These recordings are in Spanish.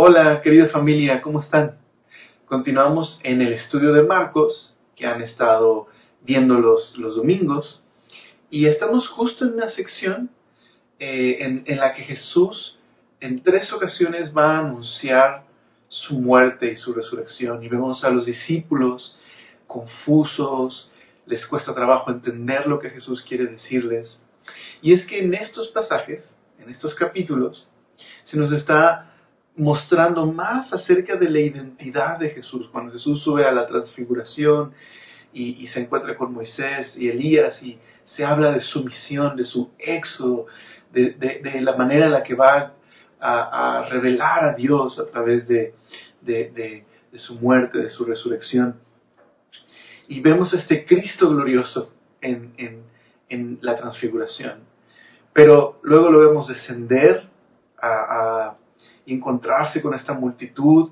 Hola, querida familia, ¿cómo están? Continuamos en el estudio de Marcos, que han estado viendo los, los domingos, y estamos justo en una sección eh, en, en la que Jesús en tres ocasiones va a anunciar su muerte y su resurrección, y vemos a los discípulos confusos, les cuesta trabajo entender lo que Jesús quiere decirles. Y es que en estos pasajes, en estos capítulos, se nos está mostrando más acerca de la identidad de Jesús. Cuando Jesús sube a la transfiguración y, se encuentra con Moisés y Elías y se habla de su misión, de su éxodo, de, la manera en la que va a, revelar a Dios a través de, su muerte, de su resurrección. Y vemos este Cristo glorioso en, en la transfiguración. Pero luego lo vemos descender a, encontrarse con esta multitud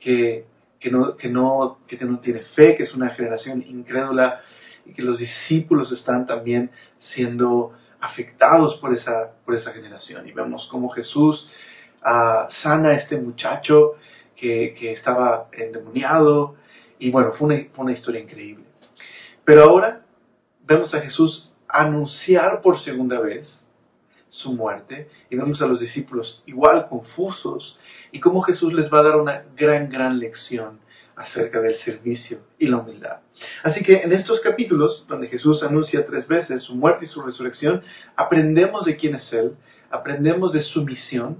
que, que, no, que, no, que no tiene fe, que es una generación incrédula y que los discípulos están también siendo afectados por esa, por esa generación. Y vemos cómo Jesús uh, sana a este muchacho que, que, estaba endemoniado. Y bueno, fue una, fue una historia increíble. Pero ahora vemos a Jesús anunciar por segunda vez su muerte y vemos a los discípulos igual confusos y cómo Jesús les va a dar una gran, gran lección acerca del servicio y la humildad. Así que en estos capítulos, donde Jesús anuncia tres veces su muerte y su resurrección, aprendemos de quién es Él, aprendemos de su misión,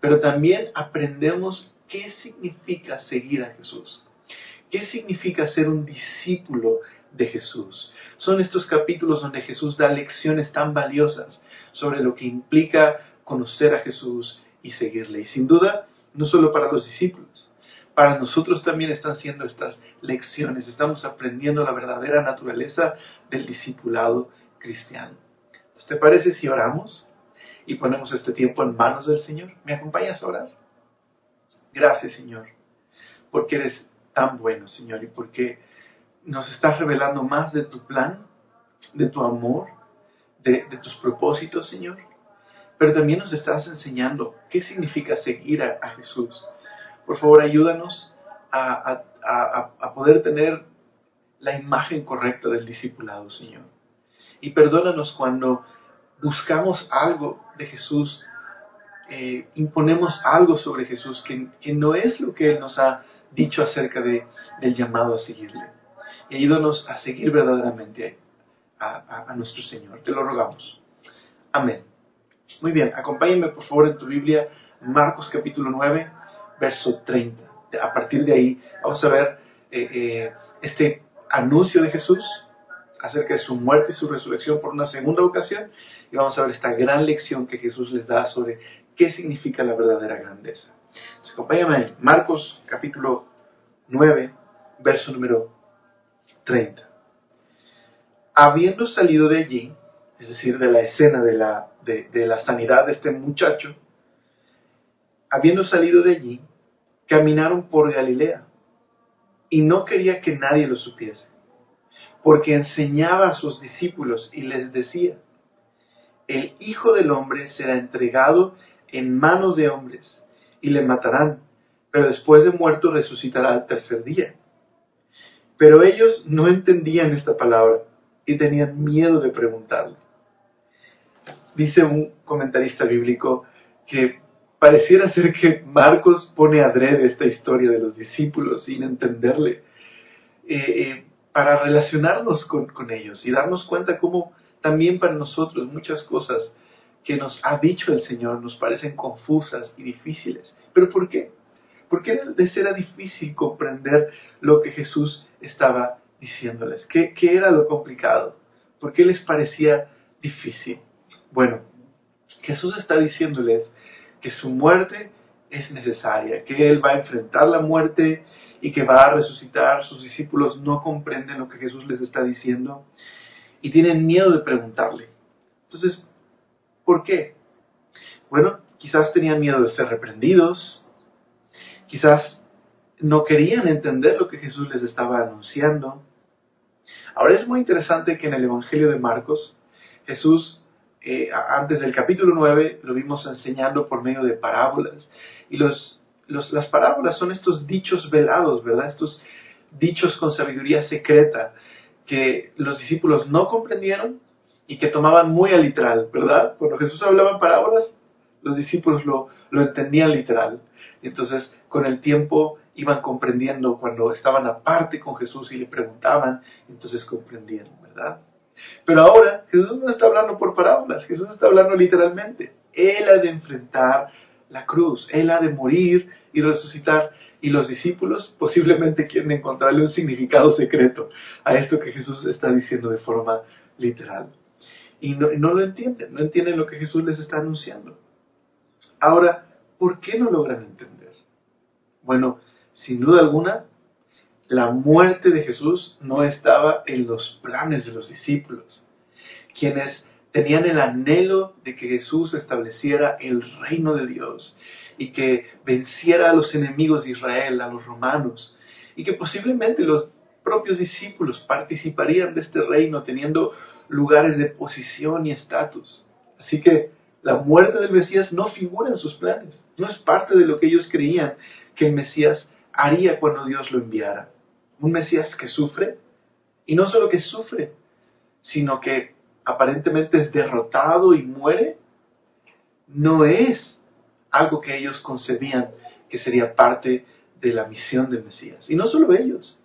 pero también aprendemos qué significa seguir a Jesús. ¿Qué significa ser un discípulo de Jesús? Son estos capítulos donde Jesús da lecciones tan valiosas sobre lo que implica conocer a Jesús y seguirle. Y sin duda, no solo para los discípulos, para nosotros también están siendo estas lecciones. Estamos aprendiendo la verdadera naturaleza del discipulado cristiano. ¿Te parece si oramos y ponemos este tiempo en manos del Señor? ¿Me acompañas a orar? Gracias, Señor, porque eres tan bueno, Señor, y porque nos estás revelando más de tu plan, de tu amor, de, tus propósitos, Señor, pero también nos estás enseñando qué significa seguir a, Jesús. Por favor, ayúdanos a, a, poder tener la imagen correcta del discipulado, Señor. Y perdónanos cuando buscamos algo de Jesús, eh, imponemos algo sobre Jesús que, que, no es lo que Él nos ha dicho acerca de, del llamado a seguirle. Y ayúdanos a seguir verdaderamente a, nuestro Señor. Te lo rogamos. Amén. Muy bien, acompáñenme por favor en tu Biblia, Marcos capítulo 9, verso 30. A partir de ahí vamos a ver eh, eh, este anuncio de Jesús acerca de su muerte y su resurrección por una segunda ocasión y vamos a ver esta gran lección que Jesús les da sobre qué significa la verdadera grandeza. Entonces, acompáñame en Marcos capítulo 9, verso número 30 habiendo salido de allí, es decir, de la escena de la, de, la sanidad de este muchacho, habiendo salido de allí, caminaron por Galilea y no quería que nadie lo supiese, porque enseñaba a sus discípulos y les decía, el Hijo del Hombre será entregado en manos de hombres y le matarán, pero después de muerto resucitará al tercer día. Pero ellos no entendían esta palabra y tenían miedo de preguntarle. Dice un comentarista bíblico que pareciera ser que Marcos pone adrede esta historia de los discípulos sin entenderle, eh, eh, para relacionarnos con, con ellos y darnos cuenta cómo también para nosotros muchas cosas que nos ha dicho el Señor nos parecen confusas y difíciles. ¿Pero por qué? Porque les era difícil comprender lo que Jesús estaba diciéndoles? ¿Qué, era lo complicado? ¿Por qué les parecía difícil? Bueno, Jesús está diciéndoles que su muerte es necesaria, que Él va a enfrentar la muerte y que va a resucitar. Sus discípulos no comprenden lo que Jesús les está diciendo y tienen miedo de preguntarle. Entonces, ¿por qué? Bueno, quizás tenían miedo de ser reprendidos, quizás no querían entender lo que Jesús les estaba anunciando. Ahora es muy interesante que en el Evangelio de Marcos, Jesús, eh, antes del capítulo 9, lo vimos enseñando por medio de parábolas. Y los las parábolas son estos dichos velados, ¿verdad? Estos dichos con sabiduría secreta que los discípulos no comprendieron y que tomaban muy a literal, ¿verdad? Cuando Jesús hablaba en parábolas, los discípulos lo, lo entendían literal. Entonces, con el tiempo iban comprendiendo cuando estaban aparte con Jesús y le preguntaban, entonces comprendían, ¿verdad? Pero ahora Jesús no está hablando por parábolas, Jesús está hablando literalmente. Él ha de enfrentar la cruz, Él ha de morir y resucitar. Y los discípulos posiblemente quieren encontrarle un significado secreto a esto que Jesús está diciendo de forma literal. Y no, no lo entienden, no entienden lo que Jesús les está anunciando. Ahora, ¿por qué no logran entender? Bueno, sin duda alguna, la muerte de Jesús no estaba en los planes de los discípulos, quienes tenían el anhelo de que Jesús estableciera el reino de Dios y que venciera a los enemigos de Israel, a los romanos, y que posiblemente los propios discípulos participarían de este reino teniendo lugares de posición y estatus. Así que la muerte del Mesías no figura en sus planes, no es parte de lo que ellos creían que el Mesías haría cuando Dios lo enviara. Un Mesías que sufre, y no solo que sufre, sino que aparentemente es derrotado y muere, no es algo que ellos concebían que sería parte de la misión del Mesías. Y no solo ellos,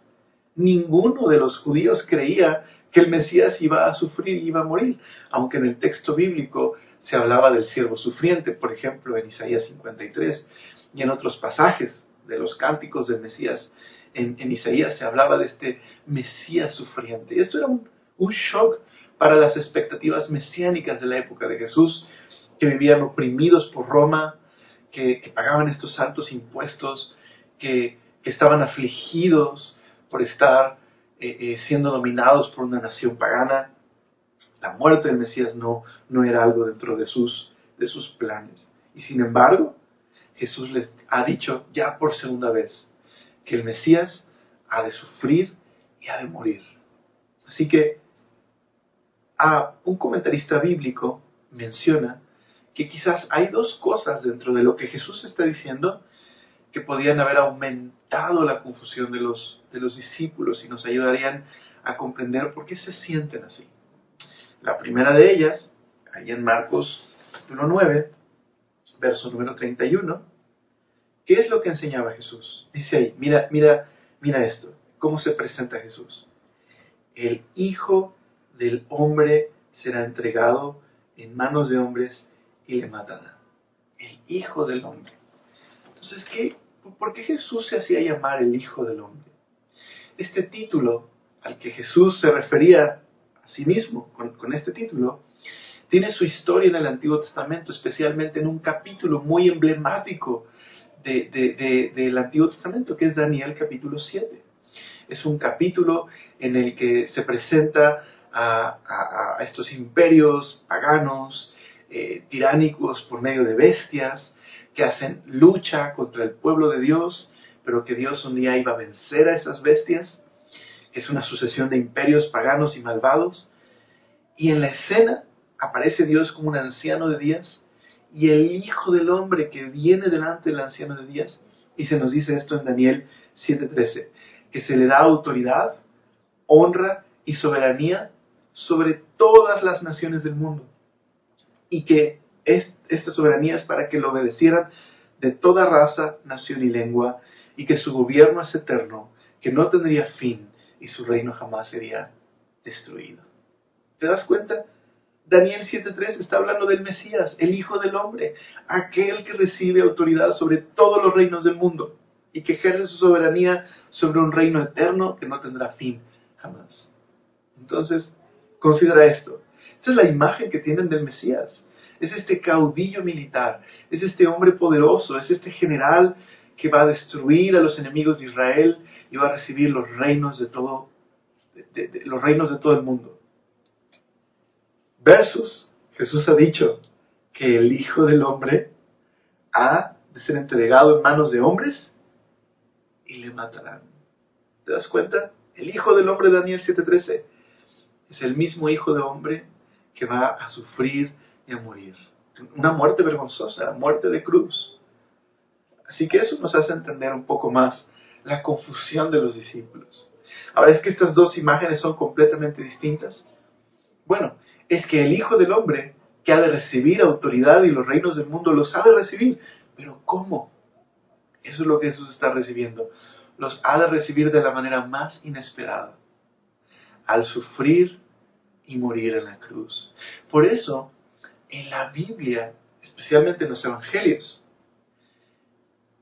ninguno de los judíos creía que el Mesías iba a sufrir y iba a morir, aunque en el texto bíblico se hablaba del siervo sufriente, por ejemplo, en Isaías 53 y en otros pasajes de los cánticos del Mesías. En, Isaías se hablaba de este Mesías sufriente. Esto era un, shock para las expectativas mesiánicas de la época de Jesús, que vivían oprimidos por Roma, que, pagaban estos altos impuestos, que, estaban afligidos por estar eh, eh, siendo dominados por una nación pagana. La muerte del Mesías no, no era algo dentro de sus, de sus planes. Y sin embargo, Jesús les ha dicho ya por segunda vez que el Mesías ha de sufrir y ha de morir. Así que a un comentarista bíblico menciona que quizás hay dos cosas dentro de lo que Jesús está diciendo que podrían haber aumentado la confusión de los, de los discípulos y nos ayudarían a comprender por qué se sienten así. La primera de ellas, ahí en Marcos capítulo 9, verso número 31, ¿Qué es lo que enseñaba Jesús? Dice ahí, mira, mira, mira esto, cómo se presenta Jesús. El Hijo del Hombre será entregado en manos de hombres y le matarán. El Hijo del Hombre. Entonces, ¿qué, ¿por qué Jesús se hacía llamar el Hijo del Hombre? Este título al que Jesús se refería a sí mismo con, con este título, tiene su historia en el Antiguo Testamento, especialmente en un capítulo muy emblemático del Antiguo Testamento, que es Daniel capítulo 7. Es un capítulo en el que se presenta a, estos imperios paganos, eh, tiránicos por medio de bestias, que hacen lucha contra el pueblo de Dios, pero que Dios un día iba a vencer a esas bestias, que es una sucesión de imperios paganos y malvados. Y en la escena aparece Dios como un anciano de días y el Hijo del Hombre que viene delante del anciano de días. Y se nos dice esto en Daniel 7:13, que se le da autoridad, honra y soberanía sobre todas las naciones del mundo. Y que esta soberanía es para que lo obedecieran de toda raza, nación y lengua, y que su gobierno es eterno, que no tendría fin y su reino jamás sería destruido. ¿Te das cuenta? Daniel 7.3 está hablando del Mesías, el Hijo del Hombre, aquel que recibe autoridad sobre todos los reinos del mundo y que ejerce su soberanía sobre un reino eterno que no tendrá fin jamás. Entonces, considera esto. Esta es la imagen que tienen del Mesías. Es este caudillo militar, es este hombre poderoso, es este general que va a destruir a los enemigos de Israel y va a recibir los reinos de todo, los reinos de todo el mundo. Versus, Jesús ha dicho que el Hijo del Hombre ha de ser entregado en manos de hombres y le matarán. ¿Te das cuenta? El Hijo del Hombre, Daniel 7:13, es el mismo Hijo de Hombre que va a sufrir y a morir. Una muerte vergonzosa, muerte de cruz. Así que eso nos hace entender un poco más la confusión de los discípulos. Ahora, ¿es que estas dos imágenes son completamente distintas? Bueno, es que el Hijo del Hombre, que ha de recibir autoridad y los reinos del mundo, los ha de recibir. Pero ¿cómo? Eso es lo que Jesús está recibiendo. Los ha de recibir de la manera más inesperada, al sufrir y morir en la cruz. Por eso, en la Biblia, especialmente en los Evangelios,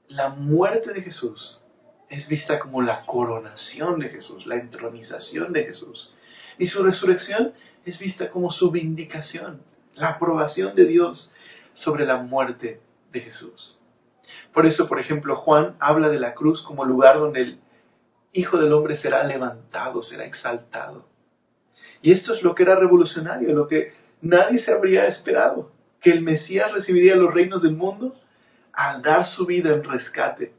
la muerte de Jesús es vista como la coronación de Jesús, la entronización de Jesús. Y su resurrección es vista como su vindicación, la aprobación de Dios sobre la muerte de Jesús. Por eso, por ejemplo, Juan habla de la cruz como lugar donde el Hijo del Hombre será levantado, será exaltado. Y esto es lo que era revolucionario, lo que nadie se habría esperado, que el Mesías recibiría los reinos del mundo al dar su vida en rescate.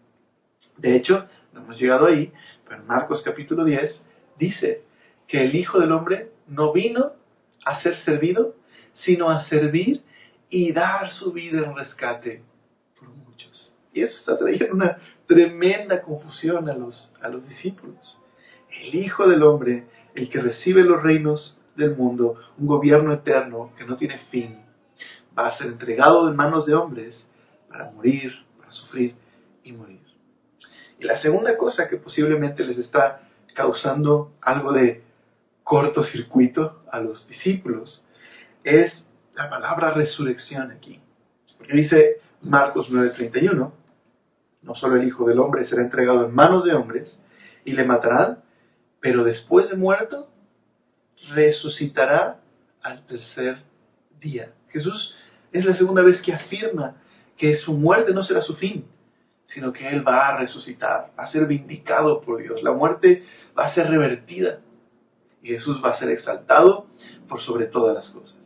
De hecho, no hemos llegado ahí, pero Marcos capítulo 10 dice que el Hijo del Hombre no vino a ser servido, sino a servir y dar su vida en rescate por muchos. Y eso está trayendo una tremenda confusión a los, a los discípulos. El Hijo del Hombre, el que recibe los reinos del mundo, un gobierno eterno que no tiene fin, va a ser entregado en manos de hombres para morir, para sufrir y morir. Y la segunda cosa que posiblemente les está causando algo de cortocircuito a los discípulos es la palabra resurrección aquí. Porque dice Marcos 9:31, no solo el Hijo del Hombre será entregado en manos de hombres y le matarán, pero después de muerto resucitará al tercer día. Jesús es la segunda vez que afirma que su muerte no será su fin, sino que Él va a resucitar, va a ser vindicado por Dios. La muerte va a ser revertida y Jesús va a ser exaltado por sobre todas las cosas.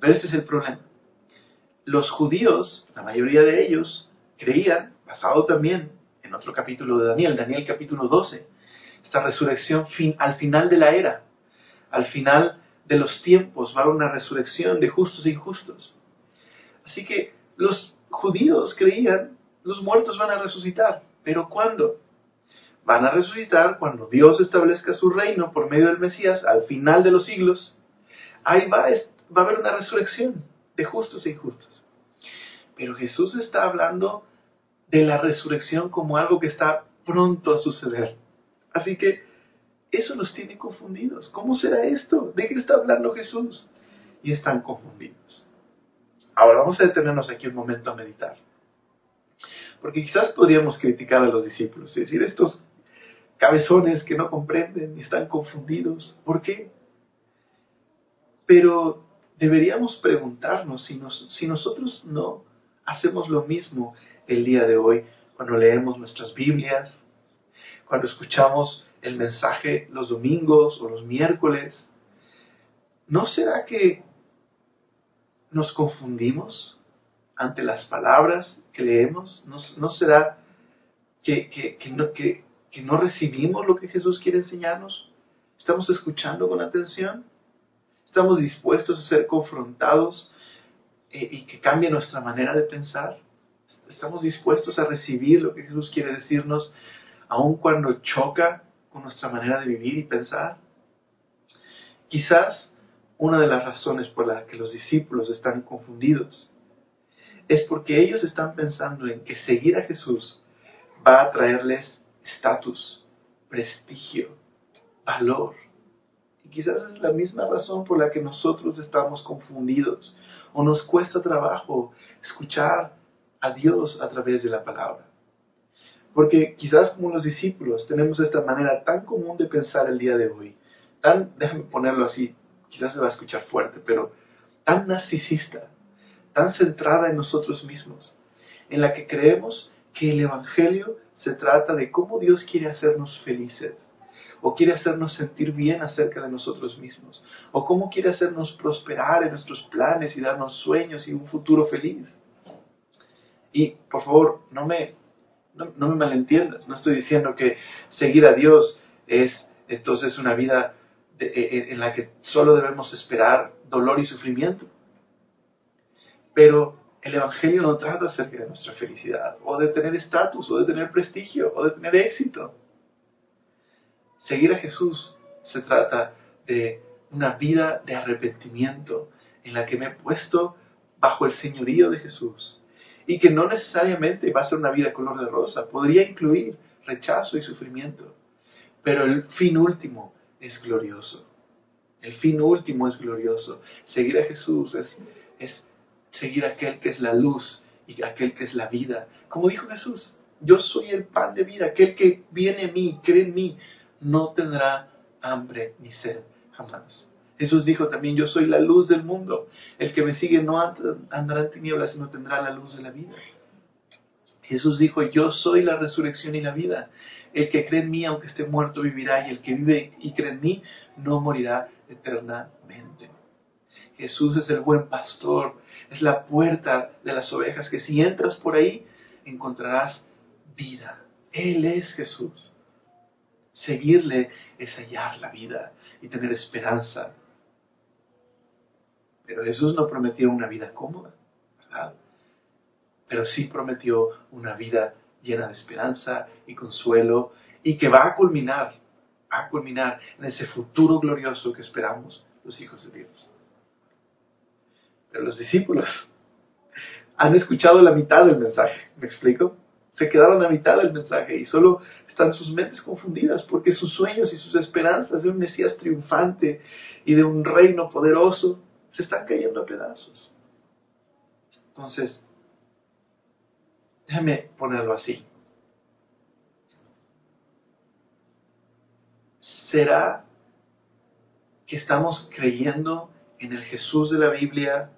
Pero este es el problema. Los judíos, la mayoría de ellos, creían, basado también en otro capítulo de Daniel, Daniel capítulo 12, esta resurrección fin, al final de la era, al final de los tiempos, va a haber una resurrección de justos e injustos. Así que los judíos creían los muertos van a resucitar. ¿Pero cuándo? Van a resucitar cuando Dios establezca su reino por medio del Mesías al final de los siglos. Ahí va, va a haber una resurrección de justos e injustos. Pero Jesús está hablando de la resurrección como algo que está pronto a suceder. Así que eso los tiene confundidos. ¿Cómo será esto? ¿De qué está hablando Jesús? Y están confundidos. Ahora vamos a detenernos aquí un momento a meditar. Porque quizás podríamos criticar a los discípulos y decir, estos cabezones que no comprenden y están confundidos, ¿por qué? Pero deberíamos preguntarnos si, nosotros no hacemos lo mismo el día de hoy cuando leemos nuestras Biblias, cuando escuchamos el mensaje los domingos o los miércoles. ¿No será que nos confundimos ante las palabras que leemos? ¿No, será que, que, no, que, no recibimos lo que Jesús quiere enseñarnos? ¿Estamos escuchando con atención? ¿Estamos dispuestos a ser confrontados eh, y que cambie nuestra manera de pensar? ¿Estamos dispuestos a recibir lo que Jesús quiere decirnos aun cuando choca con nuestra manera de vivir y pensar? Quizás una de las razones por las que los discípulos están confundidos es porque ellos están pensando en que seguir a Jesús va a traerles estatus, prestigio, valor. Y quizás es la misma razón por la que nosotros estamos confundidos o nos cuesta trabajo escuchar a Dios a través de la palabra. Porque quizás como los discípulos tenemos esta manera tan común de pensar el día de hoy, tan, déjame ponerlo así, quizás se va a escuchar fuerte, pero tan narcisista, tan centrada en nosotros mismos, en la que creemos que el Evangelio se trata de cómo Dios quiere hacernos felices, o quiere hacernos sentir bien acerca de nosotros mismos, o cómo quiere hacernos prosperar en nuestros planes y darnos sueños y un futuro feliz. Y por favor, no me, no, me malentiendas, no estoy diciendo que seguir a Dios es entonces una vida en la que solo debemos esperar dolor y sufrimiento. Pero El Evangelio no trata acerca de nuestra felicidad, o de tener estatus, o de tener prestigio, o de tener éxito. Seguir a Jesús se trata de una vida de arrepentimiento en la que me he puesto bajo el señorío de Jesús y que no necesariamente va a ser una vida color de rosa, podría incluir rechazo y sufrimiento, pero el fin último es glorioso. El fin último es glorioso. Seguir a Jesús es, es seguir a aquel que es la luz y aquel que es la vida. Como dijo Jesús, yo soy el pan de vida, aquel que viene a mí, cree en mí, no tendrá hambre ni sed jamás. Jesús dijo también, yo soy la luz del mundo. El que me sigue no andará en tinieblas, sino tendrá la luz de la vida. Jesús dijo, yo soy la resurrección y la vida. El que cree en mí, aunque esté muerto, vivirá, y el que vive y cree en mí, no morirá eternamente. Jesús es el buen pastor, es la puerta de las ovejas, que si entras por ahí, encontrarás vida. Él es Jesús. Seguirle es hallar la vida y tener esperanza. Pero Jesús no prometió una vida cómoda, ¿verdad? Pero sí prometió una vida llena de esperanza y consuelo y que va a culminar, va a culminar en ese futuro glorioso que esperamos los hijos de Dios. Los discípulos han escuchado la mitad del mensaje, ¿me explico? Se quedaron a mitad del mensaje y solo están sus mentes confundidas porque sus sueños y sus esperanzas de un Mesías triunfante y de un reino poderoso se están cayendo a pedazos. Entonces, déjame ponerlo así. ¿Será que estamos creyendo en el Jesús de la Biblia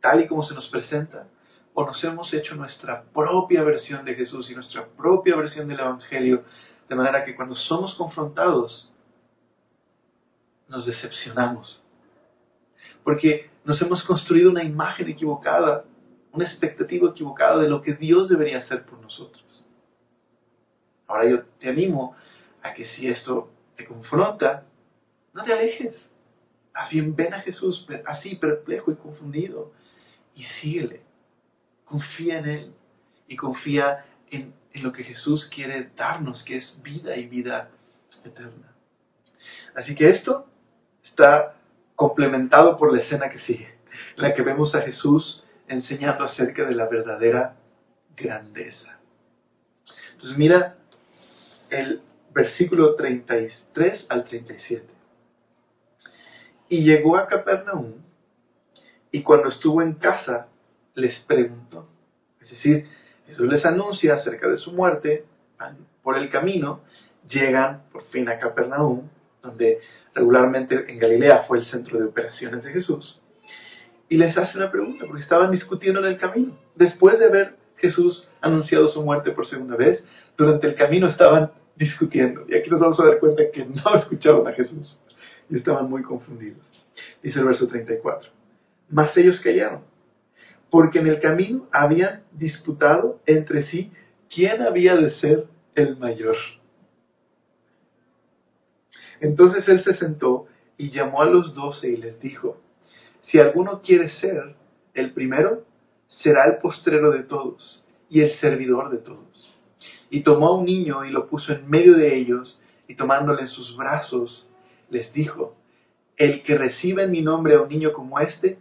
tal y como se nos presenta? ¿O nos hemos hecho nuestra propia versión de Jesús y nuestra propia versión del Evangelio? De manera que cuando somos confrontados, nos decepcionamos. Porque nos hemos construido una imagen equivocada, una expectativa equivocada de lo que Dios debería hacer por nosotros. Ahora yo te animo a que si esto te confronta, no te alejes. Más bien ven a Jesús así perplejo y confundido y síguele. Confía en Él y confía en, lo que Jesús quiere darnos, que es vida y vida eterna. Así que esto está complementado por la escena que sigue, en la que vemos a Jesús enseñando acerca de la verdadera grandeza. Entonces mira el versículo 33 al 37. Y llegó a Capernaum y cuando estuvo en casa les preguntó. Es decir, Jesús les anuncia acerca de su muerte, por el camino, llegan por fin a Capernaum, donde regularmente en Galilea fue el centro de operaciones de Jesús, y les hace una pregunta, porque estaban discutiendo en el camino. Después de haber Jesús anunciado su muerte por segunda vez, durante el camino estaban discutiendo. Y aquí nos vamos a dar cuenta que no escucharon a Jesús y estaban muy confundidos. Dice el verso 34 mas ellos callaron, porque en el camino habían disputado entre sí quién había de ser el mayor. Entonces él se sentó y llamó a los doce y les dijo, si alguno quiere ser el primero, será el postrero de todos y el servidor de todos. Y tomó a un niño y lo puso en medio de ellos, y tomándole en sus brazos, les dijo, el que reciba en mi nombre a un niño como este,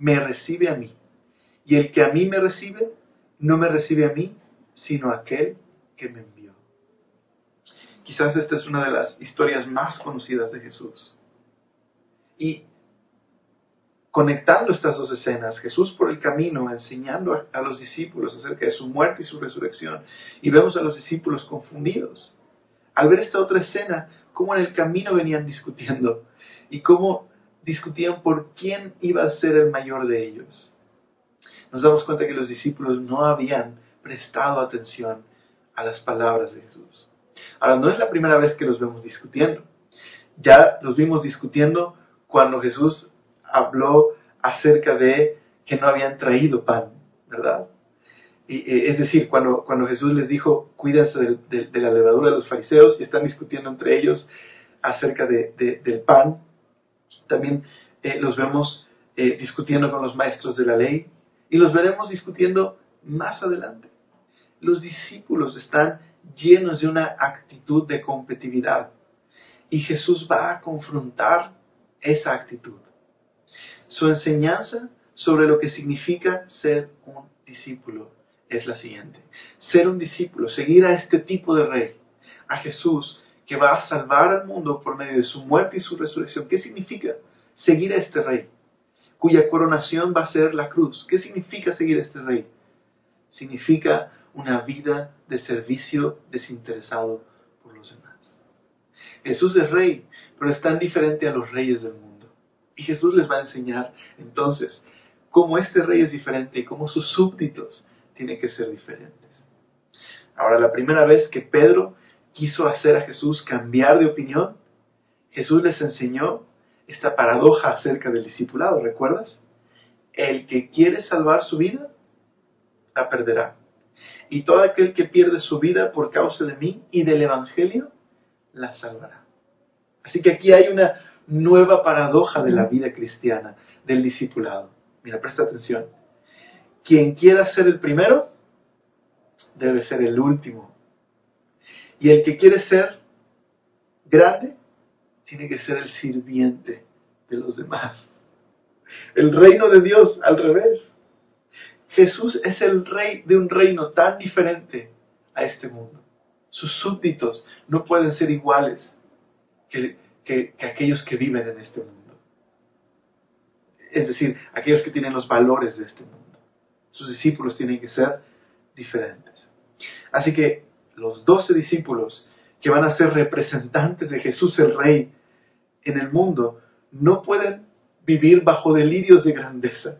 me recibe a mí. Y el que a mí me recibe, no me recibe a mí, sino a aquel que me envió. Quizás esta es una de las historias más conocidas de Jesús. Y conectando estas dos escenas, Jesús por el camino enseñando a, los discípulos acerca de su muerte y su resurrección, y vemos a los discípulos confundidos. Al ver esta otra escena, cómo en el camino venían discutiendo y cómo discutían por quién iba a ser el mayor de ellos. Nos damos cuenta que los discípulos no habían prestado atención a las palabras de Jesús. Ahora, no es la primera vez que los vemos discutiendo. Ya los vimos discutiendo cuando Jesús habló acerca de que no habían traído pan, ¿verdad? Y, es decir, cuando, cuando Jesús les dijo, cuídense de, la levadura de los fariseos y están discutiendo entre ellos acerca del pan, también eh, los vemos eh, discutiendo con los maestros de la ley Y los veremos discutiendo más adelante. Los discípulos están llenos de una actitud de competitividad. Y Jesús va a confrontar esa actitud. Su enseñanza sobre lo que significa ser un discípulo es la siguiente. Ser un discípulo, seguir a este tipo de rey, a Jesús, que va a salvar al mundo por medio de su muerte y su resurrección. ¿Qué significa seguir a este rey? Cuya coronación va a ser la cruz. ¿Qué significa seguir a este rey? Significa una vida de servicio desinteresado por los demás. Jesús es rey, pero es tan diferente a los reyes del mundo. Y Jesús les va a enseñar entonces cómo este rey es diferente y cómo sus súbditos tienen que ser diferentes. Ahora, la primera vez que Pedro quiso hacer a Jesús cambiar de opinión, Jesús les enseñó esta paradoja acerca del discipulado, ¿recuerdas? El que quiere salvar su vida, la perderá. Y todo aquel que pierde su vida por causa de mí y del Evangelio, la salvará. Así que aquí hay una nueva paradoja de la vida cristiana, del discipulado. Mira, presta atención. Quien quiera ser el primero, debe ser el último. Y el que quiere ser grande, tiene que ser el sirviente de los demás. El reino de Dios al revés. Jesús es el rey de un reino tan diferente a este mundo. Sus súbditos no pueden ser iguales que, que, aquellos que viven en este mundo. Es decir, aquellos que tienen los valores de este mundo. Sus discípulos tienen que ser diferentes. Así que los doce discípulos que van a ser representantes de Jesús el Rey en el mundo no pueden vivir bajo delirios de grandeza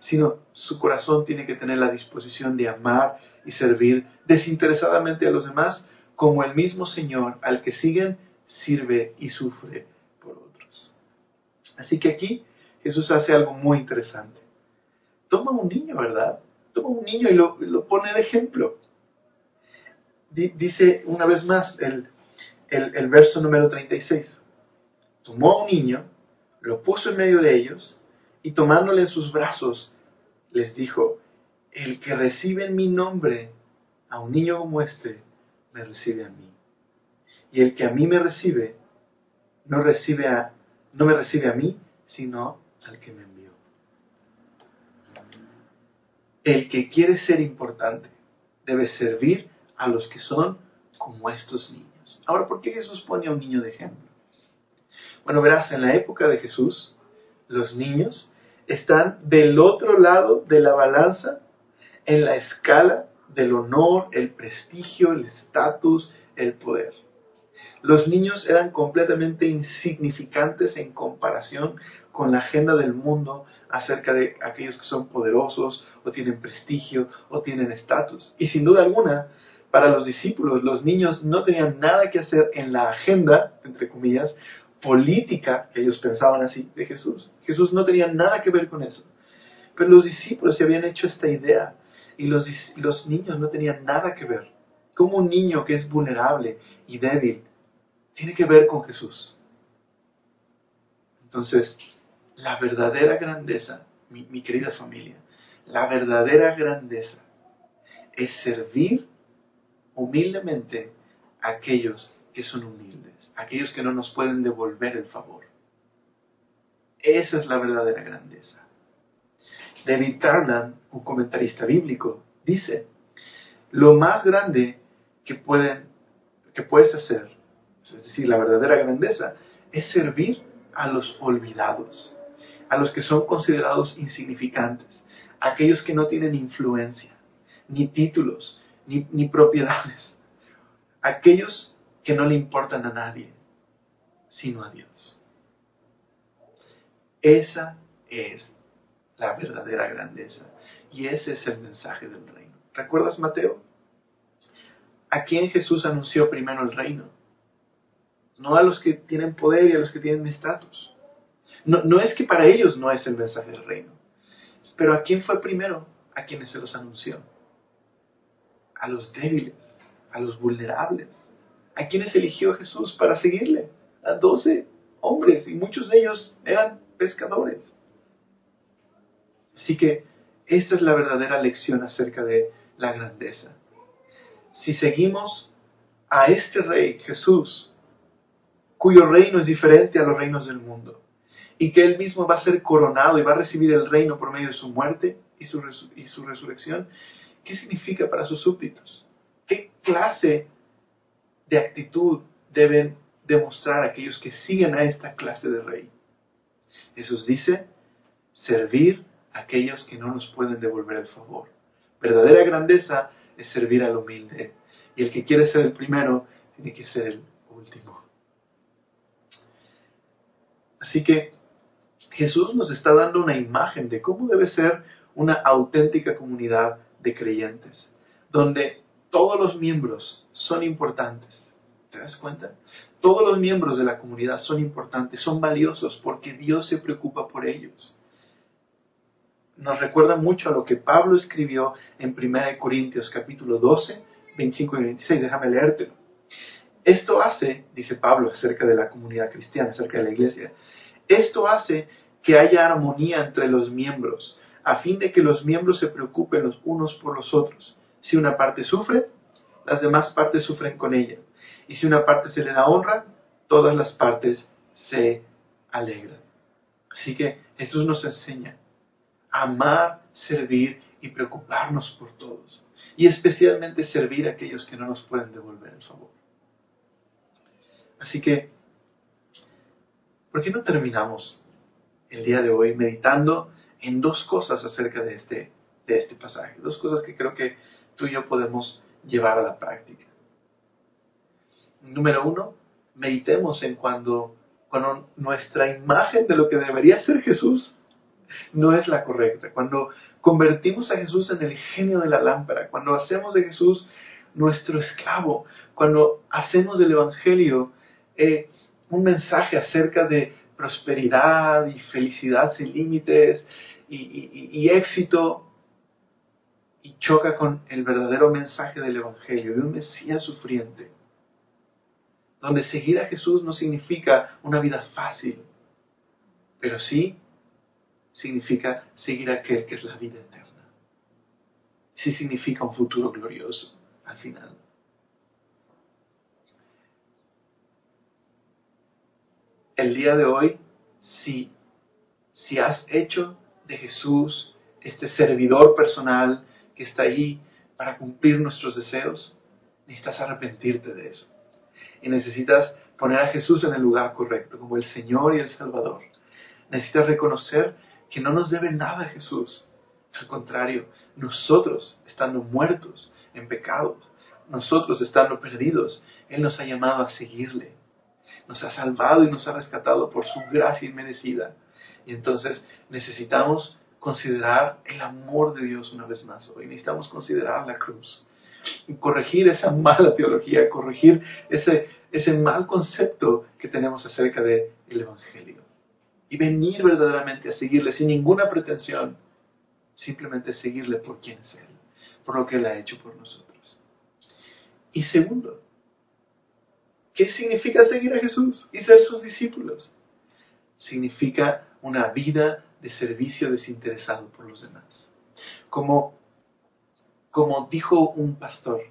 sino su corazón tiene que tener la disposición de amar y servir desinteresadamente a los demás, como el mismo Señor al que siguen sirve y sufre por otros. Así que aquí Jesús hace algo muy interesante. Toma un niño, ¿verdad? Toma un niño y lo, pone de ejemplo. Dice una vez más el, el, verso número 36. Tomó a un niño, lo puso en medio de ellos y tomándole en sus brazos, les dijo, el que recibe en mi nombre a un niño como este, me recibe a mí. Y el que a mí me recibe, no, recibe a, no me recibe a mí, sino al que me envió. El que quiere ser importante debe servir a los que son como estos niños. Ahora, ¿por qué Jesús pone a un niño de ejemplo? Bueno, verás, en la época de Jesús, los niños están del otro lado de la balanza en la escala del honor, el prestigio, el estatus, el poder. Los niños eran completamente insignificantes en comparación con la agenda del mundo acerca de aquellos que son poderosos o tienen prestigio o tienen estatus. Y sin duda alguna, para los discípulos, los niños no tenían nada que hacer en la agenda, entre comillas, política, ellos pensaban así, de Jesús. Jesús no tenía nada que ver con eso. Pero los discípulos se habían hecho esta idea y los, los niños no tenían nada que ver. Como un niño que es vulnerable y débil tiene que ver con Jesús. Entonces, la verdadera grandeza, mi, mi querida familia, la verdadera grandeza es servir humildemente aquellos que son humildes aquellos que no nos pueden devolver el favor. Esa es la verdadera grandeza. David Tarnan, un comentarista bíblico, dice, lo más grande que, que puedes hacer, es decir, la verdadera grandeza, es servir a los olvidados, a los que son considerados insignificantes, aquellos que no tienen influencia, ni títulos, ni, propiedades, aquellos que no le importan a nadie, sino a Dios. Esa es la verdadera grandeza y ese es el mensaje del reino. ¿Recuerdas Mateo? ¿A quién Jesús anunció primero el reino? No a los que tienen poder y a los que tienen estatus. No, no es que para ellos no es el mensaje del reino. Pero ¿a quién fue primero? A quienes se los anunció. A los débiles, a los vulnerables, ¿A quiénes eligió Jesús para seguirle? A doce hombres y muchos de ellos eran pescadores. Así que esta es la verdadera lección acerca de la grandeza. Si seguimos a este rey, Jesús, cuyo reino es diferente a los reinos del mundo, y que él mismo va a ser coronado y va a recibir el reino por medio de su muerte y su, y su resurrección, ¿qué significa para sus súbditos? ¿Qué clase de actitud deben demostrar aquellos que siguen a esta clase de rey? Jesús dice, servir a aquellos que no nos pueden devolver el favor. Verdadera grandeza es servir al humilde. Y el que quiere ser el primero tiene que ser el último. Así que Jesús nos está dando una imagen de cómo debe ser una auténtica comunidad de creyentes, donde todos los miembros son importantes. ¿Te das cuenta? Todos los miembros de la comunidad son importantes, son valiosos porque Dios se preocupa por ellos. Nos recuerda mucho a lo que Pablo escribió en 1 Corintios capítulo 12, 25 y 26. Déjame leértelo. Esto hace, dice Pablo acerca de la comunidad cristiana, acerca de la iglesia, esto hace que haya armonía entre los miembros, a fin de que los miembros se preocupen los unos por los otros. Si una parte sufre, las demás partes sufren con ella. Y si una parte se le da honra, todas las partes se alegran. Así que Jesús nos enseña a amar, servir y preocuparnos por todos. Y especialmente servir a aquellos que no nos pueden devolver el favor. Así que, ¿por qué no terminamos el día de hoy meditando en dos cosas acerca de este, de este pasaje? Dos cosas que creo que tú y yo podemos llevar a la práctica. Número uno, meditemos en cuando, cuando nuestra imagen de lo que debería ser Jesús no es la correcta. Cuando convertimos a Jesús en el genio de la lámpara, cuando hacemos de Jesús nuestro esclavo, cuando hacemos del Evangelio eh, un mensaje acerca de prosperidad y felicidad sin límites y éxito, y choca con el verdadero mensaje del Evangelio, de un Mesías sufriente, donde seguir a Jesús no significa una vida fácil, pero sí significa seguir a aquel que es la vida eterna. Sí significa un futuro glorioso al final. El día de hoy, si, si has hecho de Jesús este servidor personal, que está ahí para cumplir nuestros deseos, necesitas arrepentirte de eso. Y necesitas poner a Jesús en el lugar correcto, como el Señor y el Salvador. Necesitas reconocer que no nos debe nada Jesús. Al contrario, nosotros, estando muertos en pecados, nosotros estando perdidos, Él nos ha llamado a seguirle. Nos ha salvado y nos ha rescatado por su gracia inmerecida. Y entonces necesitamos considerar el amor de Dios una vez más hoy. Necesitamos considerar la cruz. Y corregir esa mala teología, corregir ese, ese mal concepto que tenemos acerca del el Evangelio. Y venir verdaderamente a seguirle sin ninguna pretensión. Simplemente seguirle por quien es Él, por lo que Él ha hecho por nosotros. Y segundo, ¿qué significa seguir a Jesús y ser sus discípulos? Significa una vida de servicio desinteresado por los demás. Como, como dijo un pastor,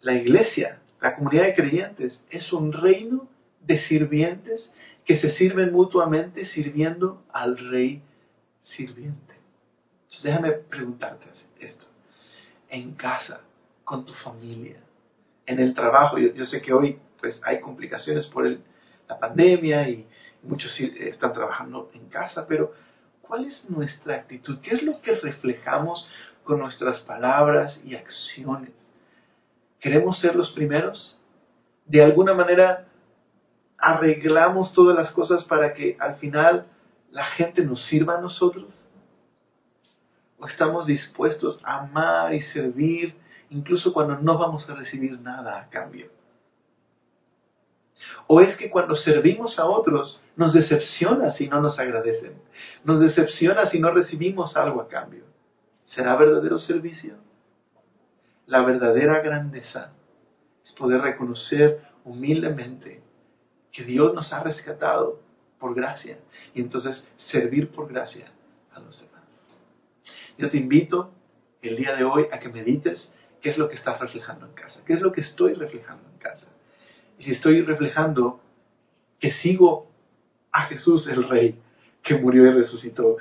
la iglesia, la comunidad de creyentes, es un reino de sirvientes que se sirven mutuamente sirviendo al rey sirviente. Entonces déjame preguntarte esto. En casa, con tu familia, en el trabajo, yo, sé que hoy pues hay complicaciones por la pandemia y, muchos están trabajando en casa, pero ¿cuál es nuestra actitud? ¿Qué es lo que reflejamos con nuestras palabras y acciones? ¿Queremos ser los primeros? ¿De alguna manera arreglamos todas las cosas para que al final la gente nos sirva a nosotros? ¿O estamos dispuestos a amar y servir incluso cuando no vamos a recibir nada a cambio? ¿O es que cuando servimos a otros nos decepciona si no nos agradecen? Nos decepciona si no recibimos algo a cambio. ¿Será verdadero servicio? La verdadera grandeza es poder reconocer humildemente que Dios nos ha rescatado por gracia y entonces servir por gracia a los demás. Yo te invito el día de hoy a que medites qué es lo que estás reflejando en casa, qué es lo que estoy reflejando en casa. Y si estoy reflejando que sigo a Jesús el Rey que murió y resucitó,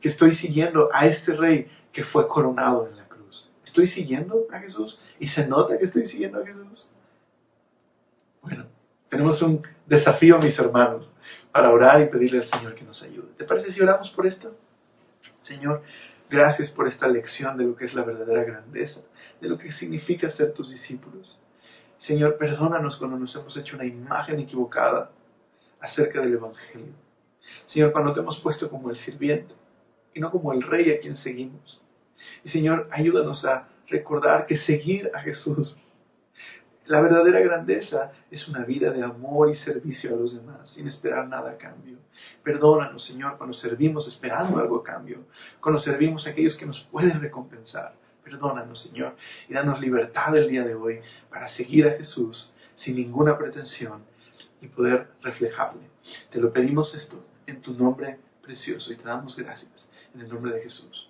que estoy siguiendo a este Rey que fue coronado en la cruz. ¿Estoy siguiendo a Jesús? ¿Y se nota que estoy siguiendo a Jesús? Bueno, tenemos un desafío, mis hermanos, para orar y pedirle al Señor que nos ayude. ¿Te parece si oramos por esto? Señor, gracias por esta lección de lo que es la verdadera grandeza, de lo que significa ser tus discípulos. Señor, perdónanos cuando nos hemos hecho una imagen equivocada acerca del Evangelio. Señor, cuando te hemos puesto como el sirviente y no como el rey a quien seguimos. Y Señor, ayúdanos a recordar que seguir a Jesús la verdadera grandeza es una vida de amor y servicio a los demás, sin esperar nada a cambio. Perdónanos, Señor, cuando servimos esperando algo a cambio, cuando servimos a aquellos que nos pueden recompensar. Perdónanos, Señor, y danos libertad el día de hoy para seguir a Jesús sin ninguna pretensión y poder reflejarle. Te lo pedimos esto en tu nombre precioso y te damos gracias en el nombre de Jesús.